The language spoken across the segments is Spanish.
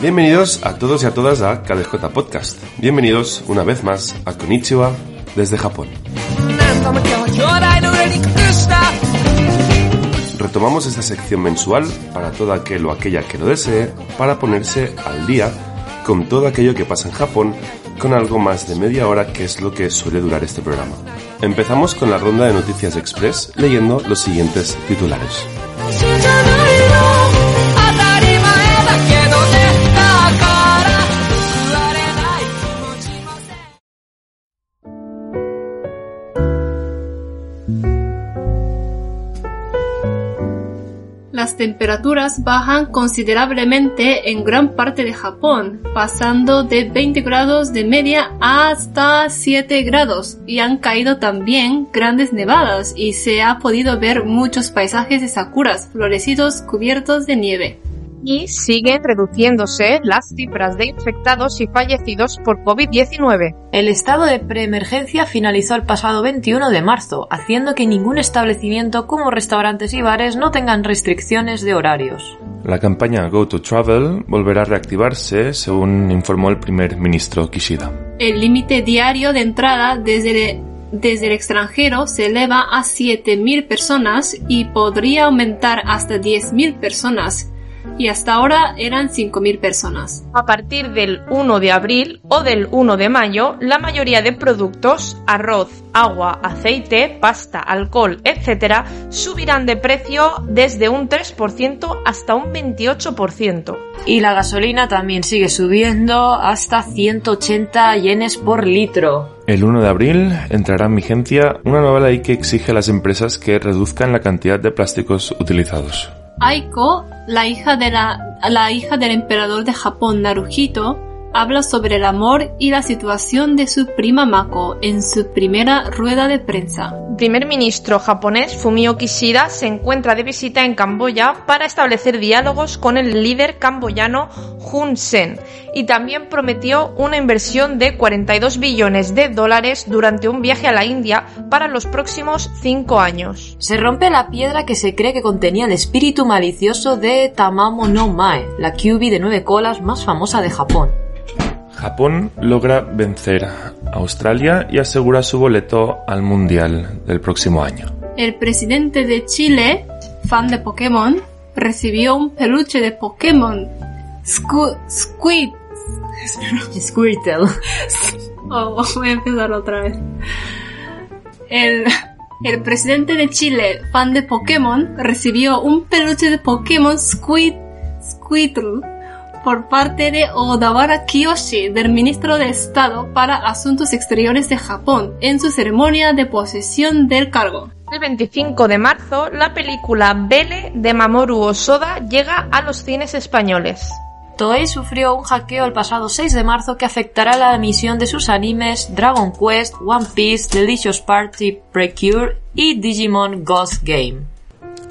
Bienvenidos a todos y a todas a KDJ Podcast. Bienvenidos una vez más a Konnichiwa desde Japón. Retomamos esta sección mensual para todo aquel o aquella que lo desee para ponerse al día con todo aquello que pasa en Japón con algo más de media hora que es lo que suele durar este programa. Empezamos con la ronda de noticias express leyendo los siguientes titulares. Temperaturas bajan considerablemente en gran parte de Japón, pasando de 20 grados de media hasta 7 grados, y han caído también grandes nevadas y se ha podido ver muchos paisajes de sakuras florecidos cubiertos de nieve y siguen reduciéndose las cifras de infectados y fallecidos por COVID-19. El estado de preemergencia finalizó el pasado 21 de marzo, haciendo que ningún establecimiento como restaurantes y bares no tengan restricciones de horarios. La campaña Go to Travel volverá a reactivarse, según informó el primer ministro Kishida. El límite diario de entrada desde desde el extranjero se eleva a 7.000 personas y podría aumentar hasta 10.000 personas y hasta ahora eran 5.000 personas. A partir del 1 de abril o del 1 de mayo, la mayoría de productos, arroz, agua, aceite, pasta, alcohol, etc., subirán de precio desde un 3% hasta un 28%. Y la gasolina también sigue subiendo hasta 180 yenes por litro. El 1 de abril entrará en vigencia una nueva ley que exige a las empresas que reduzcan la cantidad de plásticos utilizados. Aiko, la hija, de la, la hija del emperador de Japón Naruhito, habla sobre el amor y la situación de su prima Mako en su primera rueda de prensa. Primer ministro japonés Fumio Kishida se encuentra de visita en Camboya para establecer diálogos con el líder camboyano Hun Sen y también prometió una inversión de 42 billones de dólares durante un viaje a la India para los próximos cinco años. Se rompe la piedra que se cree que contenía el espíritu malicioso de Tamamo no Mae, la Kyubi de nueve colas más famosa de Japón. Japón logra vencer a Australia y asegura su boleto al Mundial del próximo año. El presidente de Chile, fan de Pokémon, recibió un peluche de Pokémon. Squid. Squirtle. Oh, voy a empezar otra vez. El, el presidente de Chile, fan de Pokémon, recibió un peluche de Pokémon Squid, Squirtle por parte de Odawara Kiyoshi, del ministro de Estado para Asuntos Exteriores de Japón, en su ceremonia de posesión del cargo. El 25 de marzo, la película Belle de Mamoru Osoda llega a los cines españoles. Toei sufrió un hackeo el pasado 6 de marzo que afectará la emisión de sus animes Dragon Quest, One Piece, Delicious Party, Precure y Digimon Ghost Game.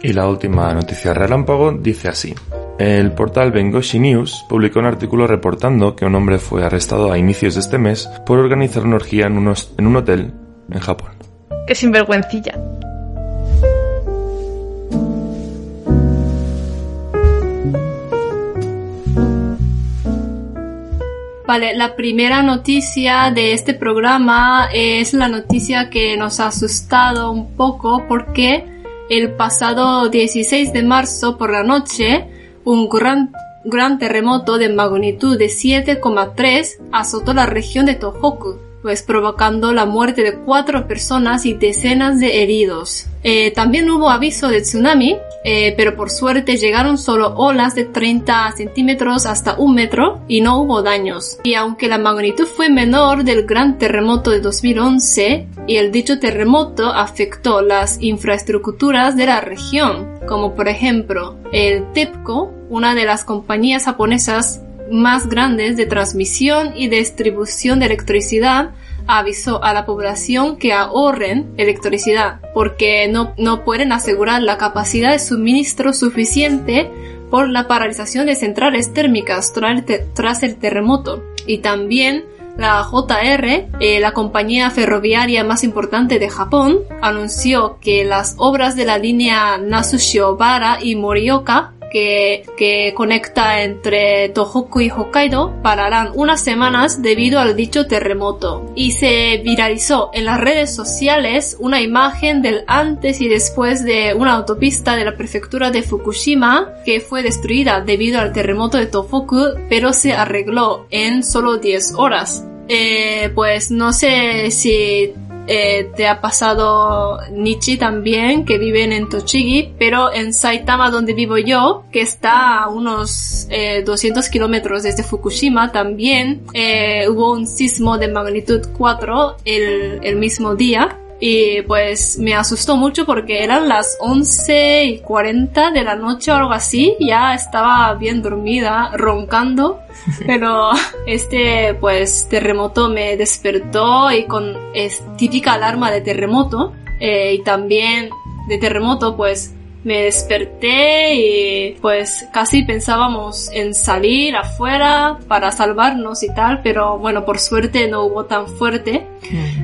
Y la última noticia relámpago dice así. El portal Bengoshi News publicó un artículo reportando que un hombre fue arrestado a inicios de este mes por organizar una orgía en, unos, en un hotel en Japón. ¡Qué sinvergüencilla! Vale, la primera noticia de este programa es la noticia que nos ha asustado un poco porque el pasado 16 de marzo por la noche un gran, gran terremoto de magnitud de 7,3 azotó la región de Tohoku, pues provocando la muerte de cuatro personas y decenas de heridos. Eh, también hubo aviso de tsunami, eh, pero por suerte llegaron solo olas de 30 centímetros hasta un metro y no hubo daños. Y aunque la magnitud fue menor del gran terremoto de 2011, y el dicho terremoto afectó las infraestructuras de la región, como por ejemplo el TEPCO, una de las compañías japonesas más grandes de transmisión y distribución de electricidad, avisó a la población que ahorren electricidad porque no, no pueden asegurar la capacidad de suministro suficiente por la paralización de centrales térmicas tras el terremoto. Y también la JR, eh, la compañía ferroviaria más importante de Japón, anunció que las obras de la línea Nasushiobara y Morioka que, conecta entre Tohoku y Hokkaido pararán unas semanas debido al dicho terremoto. Y se viralizó en las redes sociales una imagen del antes y después de una autopista de la prefectura de Fukushima que fue destruida debido al terremoto de Tohoku, pero se arregló en solo 10 horas. Eh, pues no sé si eh, te ha pasado Nichi también, que viven en Tochigi, pero en Saitama, donde vivo yo, que está a unos 200 eh, kilómetros desde Fukushima, también eh, hubo un sismo de magnitud 4 el, el mismo día y pues me asustó mucho porque eran las 11 y 40 de la noche o algo así, ya estaba bien dormida, roncando, pero este pues terremoto me despertó y con es típica alarma de terremoto eh, y también de terremoto pues me desperté y pues casi pensábamos en salir afuera para salvarnos y tal, pero bueno, por suerte no hubo tan fuerte.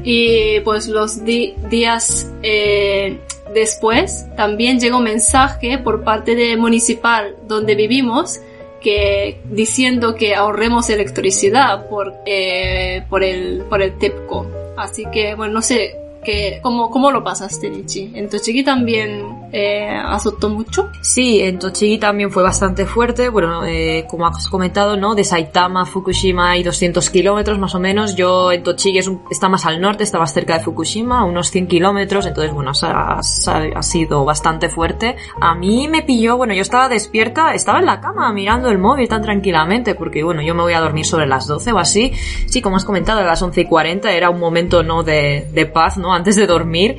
Y pues los días eh, después también llegó un mensaje por parte de municipal donde vivimos que diciendo que ahorremos electricidad por, eh, por el, por el TEPCO. Así que bueno, no sé, que, ¿cómo, ¿cómo lo pasaste, Nichi? ¿En Tochigi también eh, azotó mucho? Sí, en Tochigi también fue bastante fuerte. Bueno, eh, como has comentado, ¿no? De Saitama a Fukushima hay 200 kilómetros más o menos. Yo en Tochigi es está más al norte, está más cerca de Fukushima, unos 100 kilómetros. Entonces, bueno, ha, ha, sido bastante fuerte. A mí me pilló, bueno, yo estaba despierta, estaba en la cama mirando el móvil tan tranquilamente, porque bueno, yo me voy a dormir sobre las 12 o así. Sí, como has comentado, a las 11 y 40 era un momento, ¿no? De, de paz, ¿no? Antes de dormir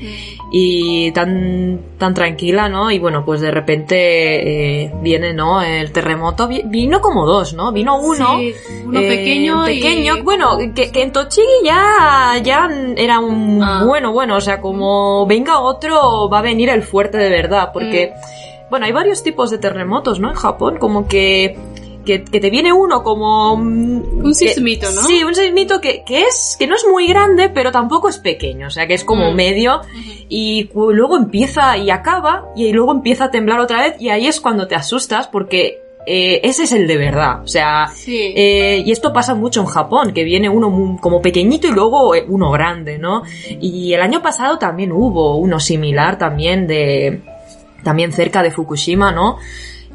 y tan, tan tranquila, ¿no? Y bueno, pues de repente eh, viene, ¿no? El terremoto, vino como dos, ¿no? Vino uno, uno eh, pequeño, pequeño, bueno, que, que, en Tochigi ya, ya era un ah. bueno, bueno, o sea, como venga otro, va a venir el fuerte de verdad, porque, mm. bueno, hay varios tipos de terremotos, ¿no? En Japón, como que que, te viene uno como... Mm, un sismito, ¿no? Sí, un sismito que, que, es, que no es muy grande, pero tampoco es pequeño, o sea, que es como mm. medio, y luego empieza y acaba, y luego empieza a temblar otra vez, y ahí es cuando te asustas, porque eh, ese es el de verdad. O sea, eh, y esto pasa mucho en Japón, que viene uno como pequeñito y luego eh, uno grande, ¿no? Y el año pasado también hubo uno similar también de, también cerca de Fukushima, ¿no?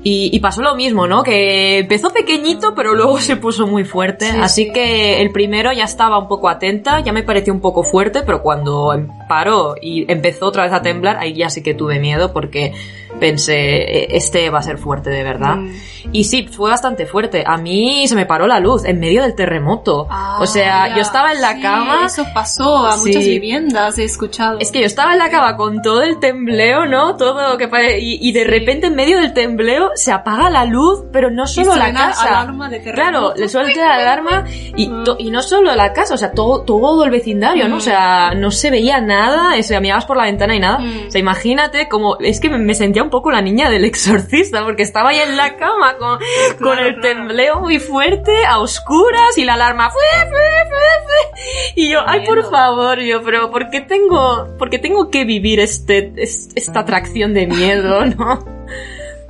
Y, pasó lo mismo, ¿no? Que empezó pequeñito, pero luego se puso muy fuerte. Así que el primero ya estaba un poco atenta, ya me pareció un poco fuerte, pero cuando paró y empezó otra vez a temblar, ahí ya sí que tuve miedo porque pensé, e, este va a ser fuerte de verdad. Mm. Y sí, fue bastante fuerte. A mí se me paró la luz en medio del terremoto. Ah, o sea, yo estaba en la cama. Eso pasó a muchas viviendas, he escuchado. Es que yo estaba en la cama con todo el tembleo, ¿no? Todo que y, y de repente en medio del tembleo se apaga la luz, pero no solo la casa. Alarma de claro, le suelta la alarma y, mm. y no solo la casa, o sea, todo, todo el vecindario, ¿no? O sea, no se veía nada, o sea, mirabas por la ventana y nada. Mm. O sea, imagínate como, es que me sentía un poco la niña del exorcista, porque estaba ahí en la cama con, con el tembleo muy fuerte, a oscuras, y la alarma y yo, ay por favor, yo, pero ¿por qué tengo, por qué tengo que vivir este, esta atracción de miedo, no?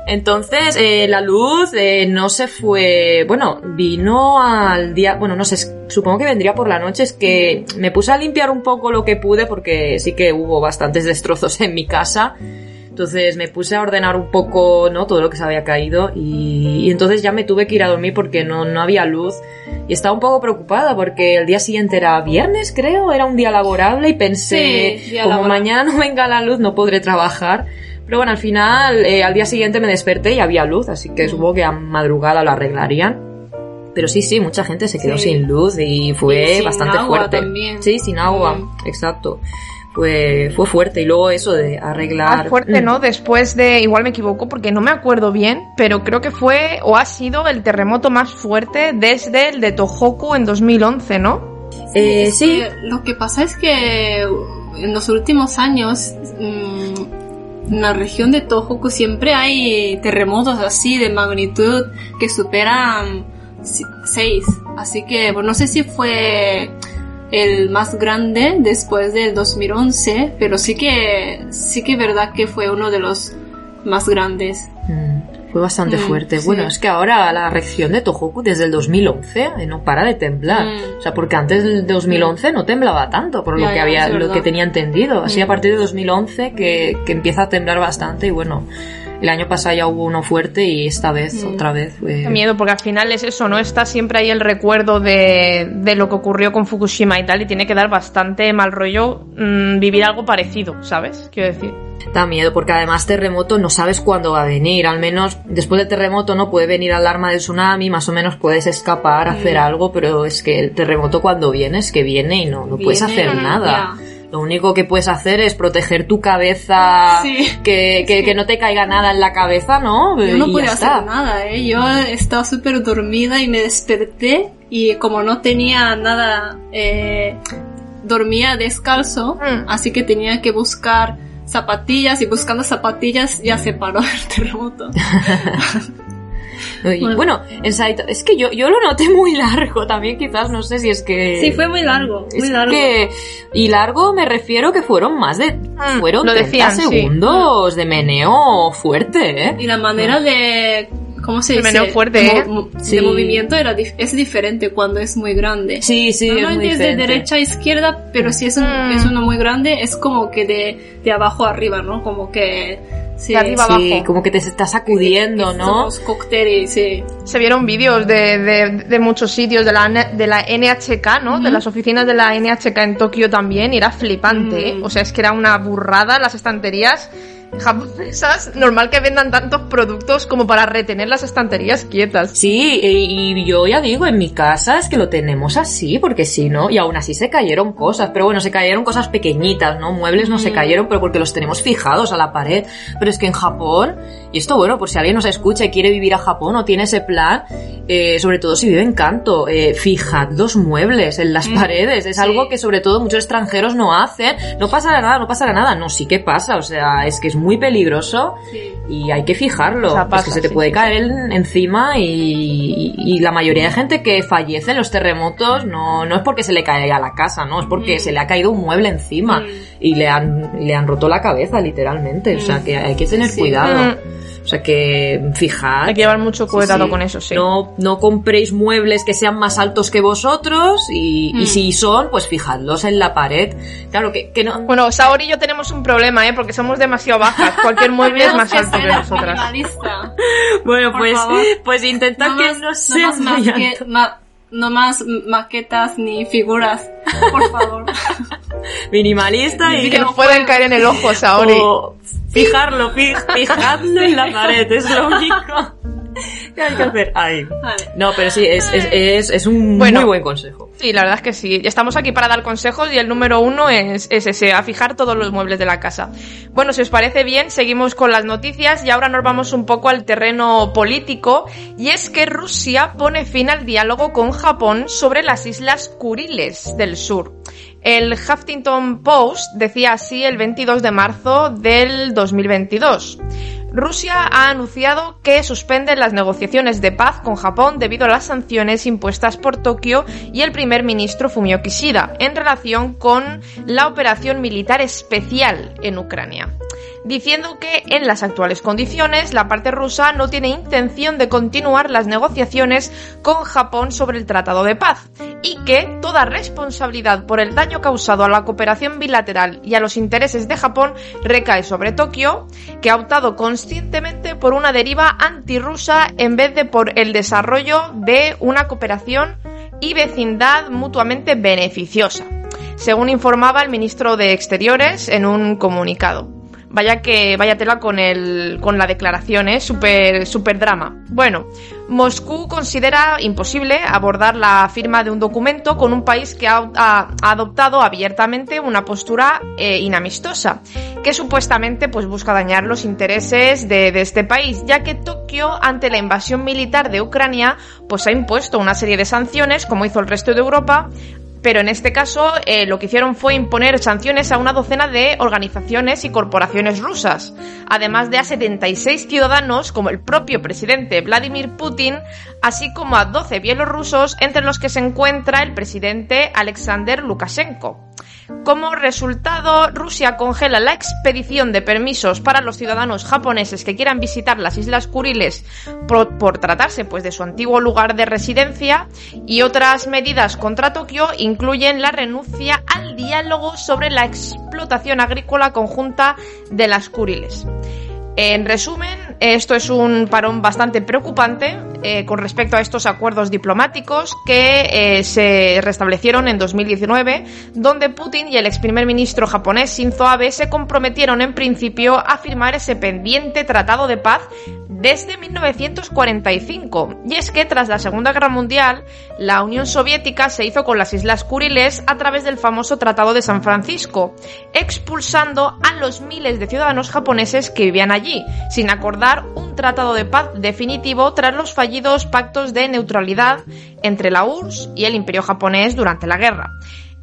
Entonces, eh, la luz eh, no se fue, bueno, vino al día, bueno, no sé, supongo que vendría por la noche, es que me puse a limpiar un poco lo que pude porque sí que hubo bastantes destrozos en mi casa Entonces me puse a ordenar un poco, ¿no? Todo lo que se había caído y, y entonces ya me tuve que ir a dormir porque no, no había luz. Y estaba un poco preocupada porque el día siguiente era viernes, creo, era un día laborable y pensé, Sí, como laborable. mañana no venga la luz no podré trabajar. Pero bueno, al final, eh, al día siguiente me desperté y había luz, así que supongo que a madrugada lo arreglarían. Pero sí, sí, mucha gente se quedó Sí. sin luz y fue Y sin bastante agua fuerte. también. Sí, sin agua, Mm. exacto. Fue, fue fuerte. Y luego eso de arreglar. Ah, fuerte, Mm. ¿no? Después de, igual me equivoco porque no me acuerdo bien, pero creo que fue o ha sido el terremoto más fuerte desde el de Tohoku en 2011, ¿no? Eh, Es sí, que lo que pasa es que en los últimos años mm, en la región de Tohoku siempre hay terremotos así de magnitud que superan 6. Así que bueno, no sé si fue el más grande después del 2011, pero sí que sí que es verdad que fue uno de los más grandes. Mm, Fue bastante Mm, fuerte. sí. Bueno, es que ahora la región de Tohoku desde el 2011 eh, no para de temblar. Mm. O sea, porque antes del 2011 no temblaba tanto, por lo Ya, que ya, había, lo que tenía entendido. Así Mm. a partir de 2011 que, que empieza a temblar bastante y bueno, el año pasado ya hubo uno fuerte y esta vez, Mm. otra vez. Qué miedo, porque al final es eso, ¿no? Está siempre ahí el recuerdo de, de lo que ocurrió con Fukushima y tal, y tiene que dar bastante mal rollo mm, vivir algo parecido, ¿sabes? Quiero decir. Da miedo porque además terremoto no sabes cuándo va a venir. Al menos después del terremoto no puede venir alarma del tsunami, más o menos puedes escapar, hacer algo, pero es que el terremoto cuando viene es que viene y no, no puedes Viene, hacer nada. ya. Lo único que puedes hacer es proteger tu cabeza, Sí. que, que, Sí. que no te caiga nada en la cabeza, ¿no? Yo no podía hacer nada, ¿eh? Yo estaba súper dormida y me desperté y como no tenía nada, eh, dormía descalzo, Mm. así que tenía que buscar zapatillas y buscando zapatillas ya se paró el terremoto. Y, Bueno. bueno, en Saito, es que yo, yo lo noté muy largo también, quizás, no sé si es que... Sí, fue muy largo, muy Es largo. que, y largo me refiero que fueron más de, Mm, fueron lo 30 decían, sí. segundos de meneo fuerte, ¿eh? Y la manera de, ¿cómo se De dice? meneo fuerte, de, ¿eh? mo- de Sí. movimiento era dif- es diferente cuando es muy grande. Sí, sí, es muy Normalmente es, de derecha a izquierda, pero si es, un- Mm. es uno muy grande, es como que de, de abajo a arriba, ¿no? Como que... Sí, De arriba Sí, abajo. como que te estás sacudiendo, ¿no? Somos cócteles, sí. Se vieron vídeos de, de, de muchos sitios de la, de la NHK, ¿no? De las oficinas de la NHK en Tokio también, y era flipante, ¿eh? Mm. O sea, es que era una burrada las estanterías japonesas. Normal que vendan tantos productos como para retener las estanterías quietas. Sí, y yo ya digo, en mi casa es que lo tenemos así, porque si no, y aún así se cayeron cosas, pero bueno, se cayeron cosas pequeñitas, ¿no? Muebles no se Mm. cayeron, pero porque los tenemos fijados a la pared. Pero es que en Japón, y esto bueno, por si alguien nos escucha y quiere vivir a Japón o tiene ese plan, eh, sobre todo si vive en Kanto, eh, fijad los muebles en las Mm, paredes, es sí. algo que sobre todo muchos extranjeros no hacen, no pasará nada, no pasará nada, no, sí que pasa, o sea, es que es muy peligroso sí. y hay que fijarlo, O sea, pues pasa, que se te sí, puede sí, caer en- encima y, y la mayoría de gente que fallece en los terremotos no, no es porque se le caiga la casa, no, es porque Mm. se le ha caído un mueble encima Mm. y le han, le han roto la cabeza literalmente, o sea Mm. que hay que tener Sí. cuidado. O sea que fijad. Hay que llevar mucho cuidado Sí, con eso, sí. No, no compréis muebles que sean más altos que vosotros y, y Mm. si son, pues fijadlos en la pared. Claro que, que no... Bueno, Saori y yo tenemos un problema, ¿eh? Porque somos demasiado bajas. Cualquier mueble es más alto que nosotras. Bueno, por pues, favor. pues intenta No que más, no no sea más alto. ma- no más maquetas ni figuras, por favor. Minimalista y Y que nos pueden caer en el ojo, Saori. o fijarlo, fi- fijadlo en la pared, es lo único que hay que hacer. Vale. No, pero sí, es, es, es, es un Bueno. muy buen consejo. Sí, la verdad es que sí. Estamos aquí para dar consejos y el número uno es, es ese, a fijar todos los muebles de la casa. Bueno, si os parece bien, seguimos con las noticias y ahora nos vamos un poco al terreno político y es que Rusia pone fin al diálogo con Japón sobre las islas Kuriles del sur. El Huffington Post decía así el 22 de marzo del 2022. Rusia ha anunciado que suspende las negociaciones de paz con Japón debido a las sanciones impuestas por Tokio y el primer ministro Fumio Kishida en relación con la operación militar especial en Ucrania. Diciendo que en las actuales condiciones la parte rusa no tiene intención de continuar las negociaciones con Japón sobre el Tratado de Paz y que toda responsabilidad por el daño causado a la cooperación bilateral y a los intereses de Japón recae sobre Tokio, que ha optado conscientemente por una deriva antirrusa en vez de por el desarrollo de una cooperación y vecindad mutuamente beneficiosa, según informaba el ministro de Exteriores en un comunicado. Vaya que, vaya tela con el, con la declaración, ¿eh? Super, super drama. Bueno, Moscú considera imposible abordar la firma de un documento con un país que ha, adoptado abiertamente una postura eh, inamistosa, que supuestamente pues busca dañar los intereses de, de, este país, ya que Tokio, ante la invasión militar de Ucrania, pues ha impuesto una serie de sanciones, como hizo el resto de Europa, pero en este caso eh, lo que hicieron fue imponer sanciones a una docena de organizaciones y corporaciones rusas, además de a 76 ciudadanos como el propio presidente Vladimir Putin, así como a 12 bielorrusos, entre los que se encuentra el presidente Alexander Lukashenko. Como resultado, Rusia congela la expedición de permisos para los ciudadanos japoneses que quieran visitar las Islas Kuriles por, tratarse pues, de su antiguo lugar de residencia y otras medidas contra Tokio incluyen la renuncia al diálogo sobre la explotación agrícola conjunta de las Kuriles. En resumen, esto es un parón bastante preocupante eh, con respecto a estos acuerdos diplomáticos que eh, se restablecieron en 2019, donde Putin y el ex primer ministro japonés Shinzo Abe se comprometieron en principio a firmar ese pendiente tratado de paz desde 1945. Y es que tras la Segunda Guerra Mundial, la Unión Soviética se hizo con las Islas Kuriles a través del famoso Tratado de San Francisco, expulsando a los miles de ciudadanos japoneses que vivían allí, sin acordar un tratado de paz definitivo tras los fallidos pactos de neutralidad entre la URSS y el Imperio japonés durante la guerra.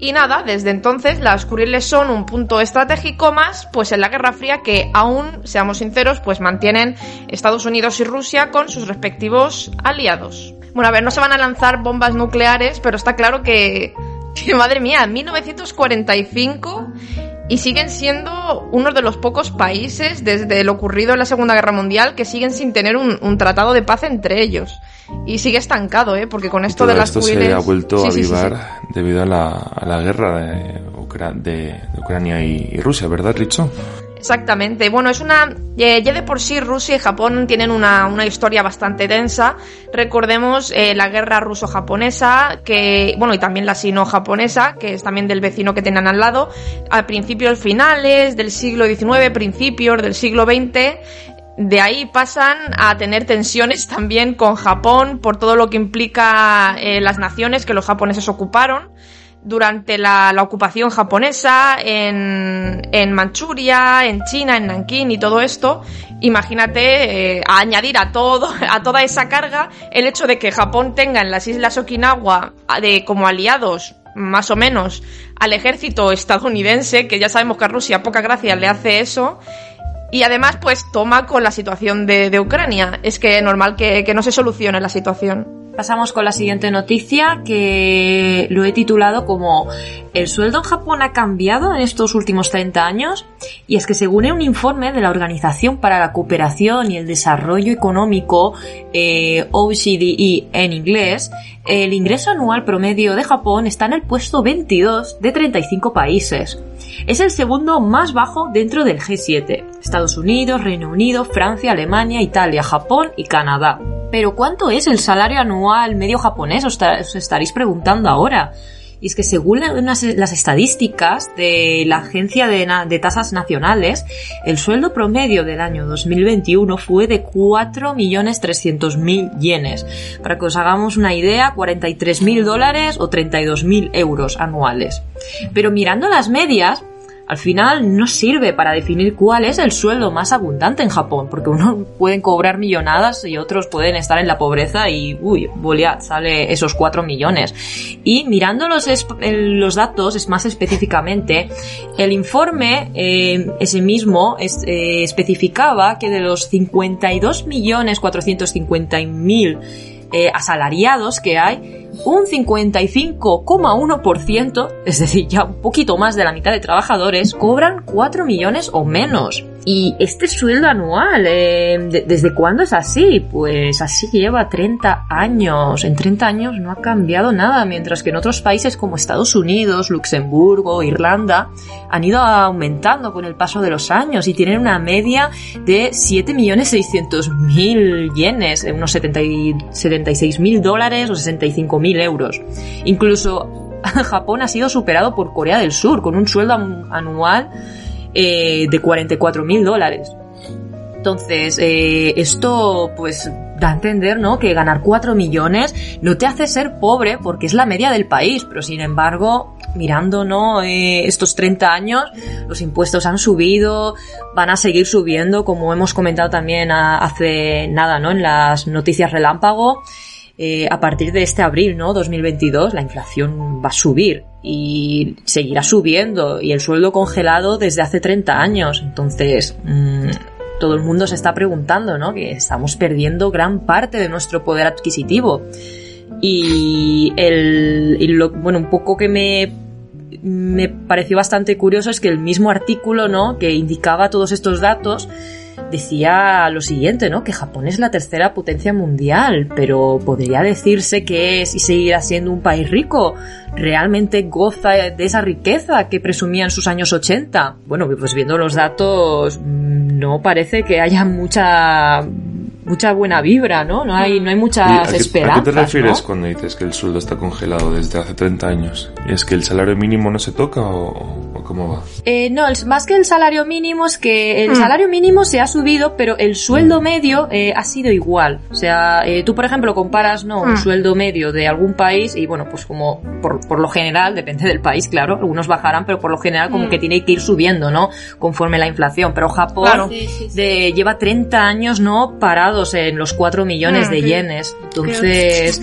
Y nada, desde entonces las Kuriles son un punto estratégico más, pues en la Guerra Fría que aún, seamos sinceros, pues mantienen Estados Unidos y Rusia con sus respectivos aliados. Bueno, a ver, no se van a lanzar bombas nucleares, pero está claro que, que madre mía, en 1945 y siguen siendo uno de los pocos países desde lo ocurrido en la Segunda Guerra Mundial que siguen sin tener un, tratado de paz entre ellos. Y sigue estancado, ¿eh? Porque con esto de las esto se ha vuelto a avivar debido a la, a la guerra de, de, Ucrania y, y Rusia, ¿verdad, Richo? Exactamente. Bueno, es una. Eh, ya de por sí Rusia y Japón tienen una, una historia bastante densa. Recordemos eh, la guerra ruso-japonesa, que. Bueno, y también la sino-japonesa, que es también del vecino que tenían al lado. A principios finales del siglo XIX, principios del siglo XX. De ahí pasan a tener tensiones también con Japón por todo lo que implica eh, las naciones que los japoneses ocuparon durante la, ocupación japonesa en, en, Manchuria, en China, en Nankín y todo esto, imagínate eh, añadir a todo, a toda esa carga el hecho de que Japón tenga en las islas Okinawa de como aliados más o menos al ejército estadounidense, que ya sabemos que a Rusia poca gracia le hace eso, y además pues toma con la situación de, Ucrania. Es que normal que, que no se solucione la situación. Pasamos con la siguiente noticia que lo he titulado como ¿El sueldo en Japón ha cambiado en estos últimos 30 años? Y es que según un informe de la Organización para la Cooperación y el Desarrollo Económico, eh, OCDE en inglés, el ingreso anual promedio de Japón está en el puesto 22 de 35 países. Es el segundo más bajo dentro del G7. Estados Unidos, Reino Unido, Francia, Alemania, Italia, Japón y Canadá. Pero ¿cuánto es el salario anual medio japonés? Os, estaréis preguntando ahora. Y es que según las estadísticas de la Agencia de, Tasas Nacionales, el sueldo promedio del año 2021 fue de 4.300.000 yenes. Para que os hagamos una idea, 43.000 dólares o 32.000 euros anuales. Pero mirando las medias, al final no sirve para definir cuál es el sueldo más abundante en Japón, porque unos pueden cobrar millonadas y otros pueden estar en la pobreza y, uy, bolia, sale esos 4 millones. Y mirando los, los datos, es más específicamente, el informe, eh, ese mismo, eh, especificaba que de los 52 millones 450 mil eh, asalariados que hay, un 55,1%, es decir, ya un poquito más de la mitad de trabajadores, cobran 4 millones o menos. Y este sueldo anual, eh, ¿desde cuándo es así? Pues así lleva 30 años. En 30 años no ha cambiado nada, mientras que en otros países como Estados Unidos, Luxemburgo, Irlanda, han ido aumentando con el paso de los años y tienen una media de 7.600.000 yenes, eh, unos 76.000 dólares o 65.000 euros. Incluso Japón ha sido superado por Corea del Sur con un sueldo anual eh, de 44 mil dólares. Entonces, eh, esto pues da a entender, ¿no? Que ganar 4 millones no te hace ser pobre porque es la media del país, pero sin embargo, mirando, ¿no? Eh, estos 30 años, los impuestos han subido, van a seguir subiendo, como hemos comentado también hace nada, ¿no? En las noticias relámpago. Eh, a partir de este abril, ¿no? 2022, la inflación va a subir y seguirá subiendo y el sueldo congelado desde hace 30 años. Entonces, mmm, todo el mundo se está preguntando, ¿no? Que estamos perdiendo gran parte de nuestro poder adquisitivo. Y el, y lo, bueno, un poco que me me pareció bastante curioso es que el mismo artículo, ¿no? Que indicaba todos estos datos, decía lo siguiente, ¿no? Que Japón es la tercera potencia mundial, pero podría decirse que es y seguirá siendo un país rico. ¿Realmente goza de esa riqueza que presumía en sus años 80? Bueno, pues viendo los datos, mm, no parece que haya mucha mucha buena vibra, ¿no? No hay, no hay muchas esperanzas. ¿A qué te refieres cuando dices que el sueldo está congelado desde hace 30 años? ¿Es que el salario mínimo no se toca o, cómo va? Eh, no, más que el salario mínimo es que el hmm. salario mínimo se ha subido, pero el sueldo hmm. medio eh, ha sido igual. O sea, eh, tú, por ejemplo, comparas no un sueldo medio de algún país y, bueno, pues como por, por, lo general, depende del país, claro, algunos bajarán, pero por lo general como que tiene que ir subiendo, ¿no? Conforme la inflación. Pero Japón De, lleva 30 años, ¿no? Parado en los 4 millones de yenes. Entonces,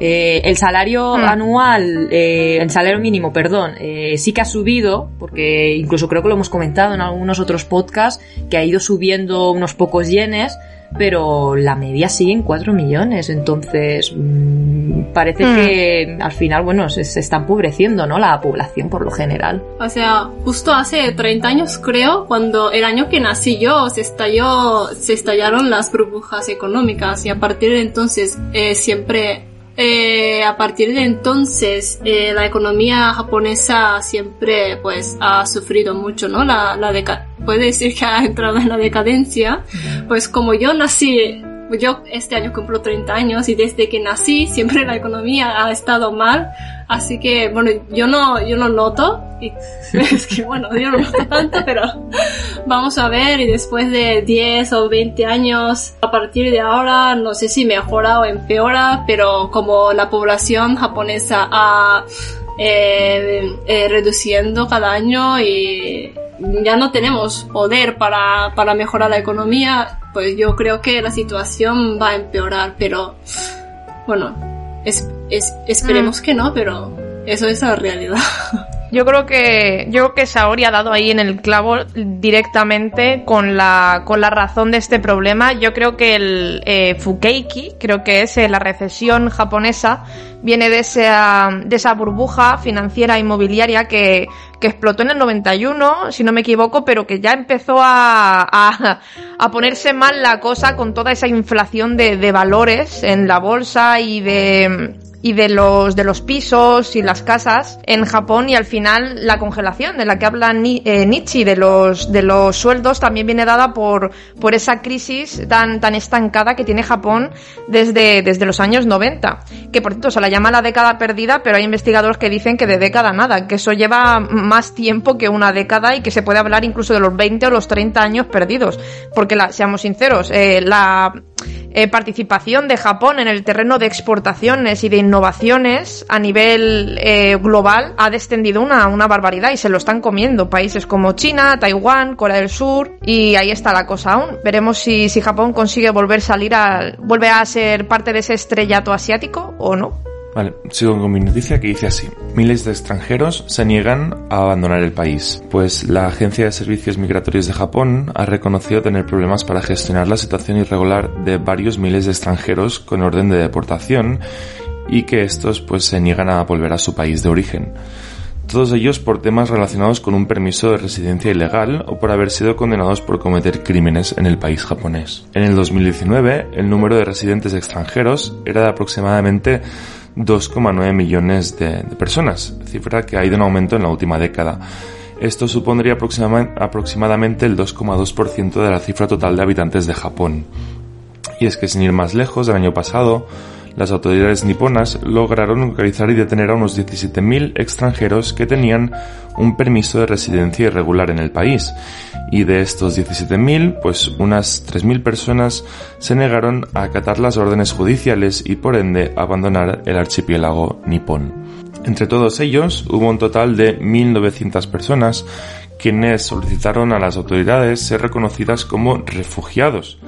eh, el salario hmm. anual, eh, el salario mínimo, perdón, eh, sí que ha subido, porque incluso creo que lo hemos comentado en algunos otros podcasts, que ha ido subiendo unos pocos yenes, pero la media sigue en 4 millones. Entonces, mm, parece hmm. que al final, bueno, se, está empobreciendo, ¿no? La población por lo general. O sea, justo hace 30 años, creo, cuando el año que nací yo, se estalló, se estallaron las burbujas económicas y a partir de entonces eh, siempre eh, a partir de entonces eh, la economía japonesa siempre pues ha sufrido mucho, ¿no? La, la puede decir que ha entrado en la decadencia. Pues como yo nací, yo este año cumplo 30 años y desde que nací siempre la economía ha estado mal. Así que, bueno, yo no, yo no noto, y es que bueno, yo no noto tanto, pero vamos a ver, y después de 10 o 20 años, a partir de ahora, no sé si mejora o empeora, pero como la población japonesa ha eh, eh, reduciendo cada año y ya no tenemos poder para, para mejorar la economía, pues yo creo que la situación va a empeorar, pero bueno, es, es, esperemos mm. que no, pero eso es la realidad. Yo creo que yo creo que Saori ha dado ahí en el clavo directamente con la con la razón de este problema. Yo creo que el eh, Fukeiki, creo que es eh, la recesión japonesa, viene de esa de esa burbuja financiera inmobiliaria que, que explotó en el 91, si no me equivoco, pero que ya empezó a, a, a ponerse mal la cosa con toda esa inflación de, de valores en la bolsa y de y de los de los pisos y las casas en Japón y al final la congelación de la que habla eh, Nietzsche de los de los sueldos también viene dada por por esa crisis tan tan estancada que tiene Japón desde desde los años 90 que por cierto se la llama la década perdida pero hay investigadores que dicen que de década nada que eso lleva más tiempo que una década y que se puede hablar incluso de los 20 o los 30 años perdidos porque seamos sinceros eh, la eh, participación de Japón en el terreno de exportaciones y de innovaciones a nivel eh, global ha descendido una, una barbaridad y se lo están comiendo países como China, Taiwán, Corea del Sur y ahí está la cosa aún. Veremos si, si Japón consigue volver salir a, vuelve a ser parte de ese estrellato asiático o no. Vale, sigo con mi noticia que dice así. Miles de extranjeros se niegan a abandonar el país, pues la Agencia de Servicios Migratorios de Japón ha reconocido tener problemas para gestionar la situación irregular de varios miles de extranjeros con orden de deportación y que estos pues se niegan a volver a su país de origen. todos ellos por temas relacionados con un permiso de residencia ilegal o por haber sido condenados por cometer crímenes en el país japonés. En el 2019, el número de residentes extranjeros era de aproximadamente 2,9 millones de, personas, cifra que ha ido en aumento en la última década. Esto supondría aproximadamente el 2,2% de la cifra total de habitantes de Japón. Y es que sin ir más lejos, el año pasado, las autoridades niponas lograron localizar y detener a unos 17.000 extranjeros que tenían un permiso de residencia irregular en el país. Y de estos 17.000, pues unas 3.000 personas se negaron a acatar las órdenes judiciales y por ende abandonar el archipiélago nipón. Entre todos ellos hubo un total de 1.900 personas quienes solicitaron a las autoridades ser reconocidas como refugiados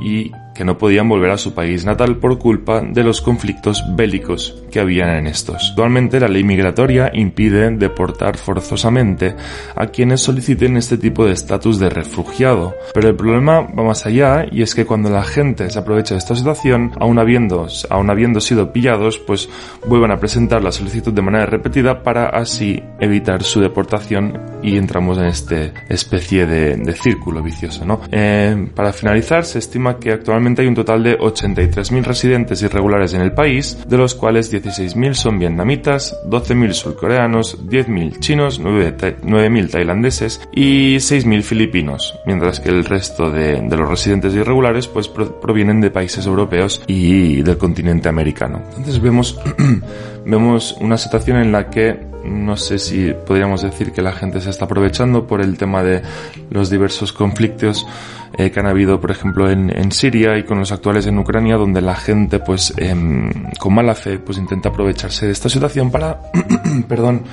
y que no podían volver a su país natal por culpa de los conflictos bélicos que habían en estos. Actualmente la ley migratoria impide deportar forzosamente a quienes soliciten este tipo de estatus de refugiado, pero el problema va más allá y es que cuando la gente se aprovecha de esta situación, aún habiendo, aún habiendo sido pillados, pues vuelvan a presentar la solicitud de manera repetida para así evitar su deportación y entramos en este especie de, círculo vicioso. ¿no? Eh, para finalizar, se estima que actualmente hay un total de 83.000 residentes irregulares en el país, de los cuales 16.000 son vietnamitas, 12.000 surcoreanos, 10.000 chinos, 9.000 tailandeses y 6.000 filipinos, mientras que el resto de, los residentes irregulares pues provienen de países europeos y del continente americano. Entonces vemos, vemos una situación en la que no sé si podríamos decir que la gente se está aprovechando por el tema de los diversos conflictos eh, que han habido, por ejemplo, en, Siria y con los actuales en Ucrania, donde la gente, pues, em, con mala fe, pues intenta aprovecharse de esta situación para, perdón,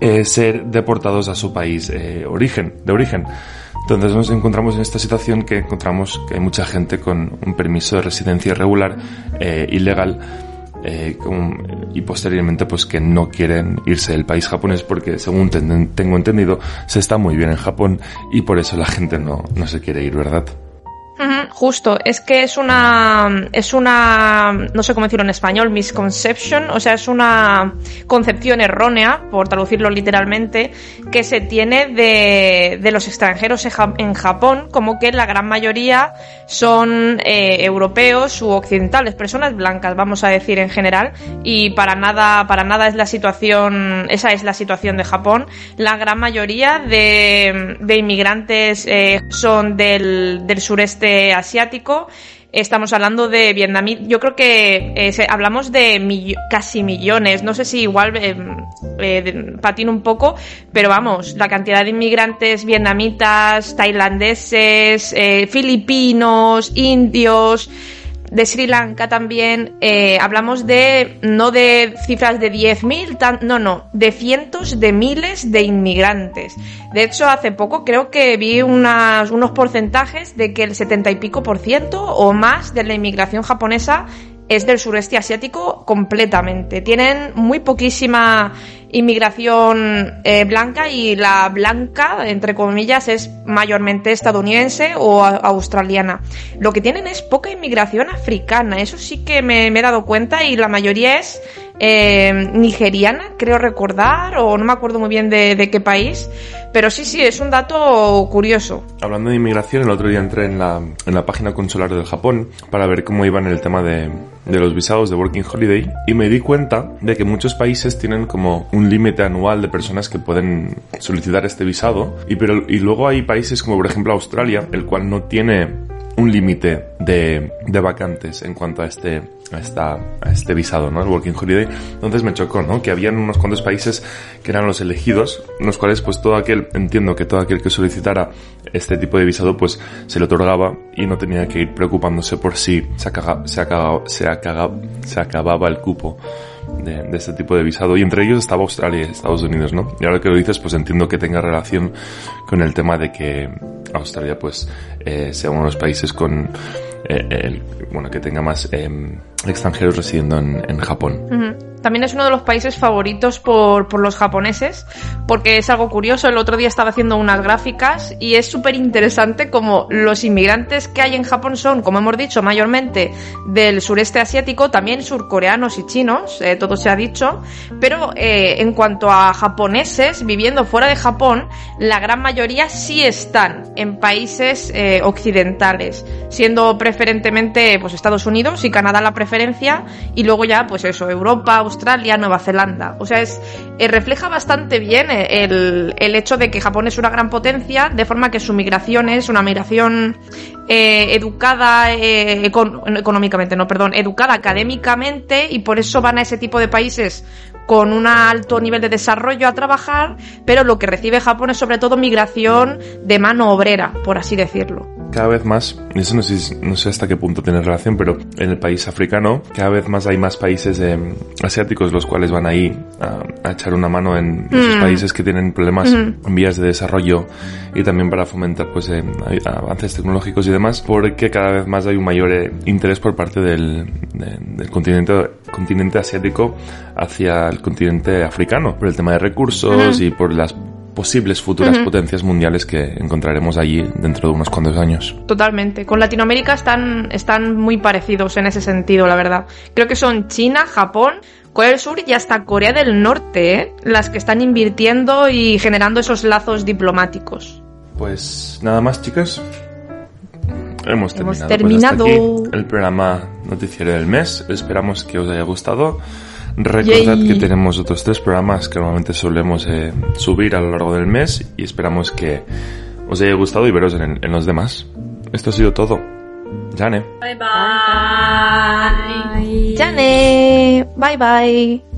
eh, ser deportados a su país eh, origen, de origen. Entonces nos encontramos en esta situación que encontramos que hay mucha gente con un permiso de residencia irregular, ilegal, eh, y posteriormente pues que no quieren irse del país japonés porque según tengo entendido se está muy bien en Japón y por eso la gente no, no se quiere ir, ¿verdad? Justo, es que es una, es una, no sé cómo decirlo en español, misconception, o sea, es una concepción errónea, por traducirlo literalmente, que se tiene de, de los extranjeros en Japón, como que la gran mayoría son eh, europeos u occidentales, personas blancas, vamos a decir en general, y para nada, para nada es la situación, esa es la situación de Japón. La gran mayoría de, de inmigrantes eh, son del, del sureste asiático. Estamos hablando de Vietnam. Yo creo que eh, hablamos de casi millones. No sé si igual eh, eh, patino un poco, pero vamos, la cantidad de inmigrantes vietnamitas, tailandeses, filipinos, indios de Sri Lanka también, eh, hablamos de, no de cifras de 10.000, no, no, de cientos de miles de inmigrantes. De hecho, hace poco creo que vi unos porcentajes de que el 70 y pico por ciento o más de la inmigración japonesa es del sureste asiático completamente. Tienen muy poquísima inmigración eh, blanca y la blanca, entre comillas, es mayormente estadounidense o australiana. Lo que tienen es poca inmigración africana, eso sí que me, he dado cuenta y la mayoría es eh, nigeriana, creo recordar, o no me acuerdo muy bien de, de, qué país, pero sí, sí, es un dato curioso. Hablando de inmigración, el otro día entré en la, en la página consular del Japón para ver cómo iban el tema de, de los visados de Working Holiday y me di cuenta de que muchos países tienen como un límite anual de personas que pueden solicitar este visado y, pero, y luego hay países como por ejemplo Australia, el cual no tiene un límite de, de, vacantes en cuanto a este, a, esta, a este visado, ¿no? El Working Holiday. Entonces me chocó, ¿no? Que habían unos cuantos países que eran los elegidos, los cuales pues todo aquel, entiendo que todo aquel que solicitara este tipo de visado pues se le otorgaba y no tenía que ir preocupándose por si se, acaba, se, se, se acababa el cupo de, este tipo de visado y entre ellos estaba Australia y Estados Unidos, ¿no? Y ahora que lo dices, pues entiendo que tenga relación con el tema de que Australia, pues, eh, sea uno de los países con, eh, el, bueno, que tenga más em, extranjeros residiendo en, en Japón. También es uno de los países favoritos por, por los japoneses, porque es algo curioso. El otro día estaba haciendo unas gráficas y es súper interesante como los inmigrantes que hay en Japón son, como hemos dicho, mayormente del sureste asiático, también surcoreanos y chinos, eh, todo se ha dicho, pero eh, en cuanto a japoneses viviendo fuera de Japón, la gran mayoría sí están en países eh, occidentales, siendo preferentemente pues Estados Unidos y Canadá la preferencia y luego ya pues eso, Europa, Nueva Zelanda. O sea, es refleja bastante bien el, el hecho de que Japón es una gran potencia, de forma que su migración es una migración eh, educada eh, económicamente, no, perdón, educada académicamente y por eso van a ese tipo de países con un alto nivel de desarrollo a trabajar, pero lo que recibe Japón es sobre todo migración de mano obrera, por así decirlo cada vez más, eso no sé, no sé hasta qué punto tiene relación, pero en el país africano cada vez más hay más países eh, asiáticos los cuales van ahí a, echar una mano en esos mm. países que tienen problemas en vías de desarrollo y también para fomentar pues eh, avances tecnológicos y demás, porque cada vez más hay un mayor eh, interés por parte del, del continente, continente asiático hacia el continente africano, por el tema de recursos y por las posibles futuras potencias mundiales que encontraremos allí dentro de unos cuantos años. Totalmente. Con Latinoamérica están, están muy parecidos en ese sentido, la verdad. Creo que son China, Japón, Corea del Sur y hasta Corea del Norte, ¿eh? las que están invirtiendo y generando esos lazos diplomáticos. Pues nada más, chicas. Hemos terminado, pues aquí el programa noticiero del mes. Esperamos que os haya gustado. Recordad que tenemos otros tres programas que normalmente solemos eh, subir a lo largo del mes y esperamos que os haya gustado y veros en, en los demás. Esto ha sido todo. Jane. Bye bye. Jane. Bye bye.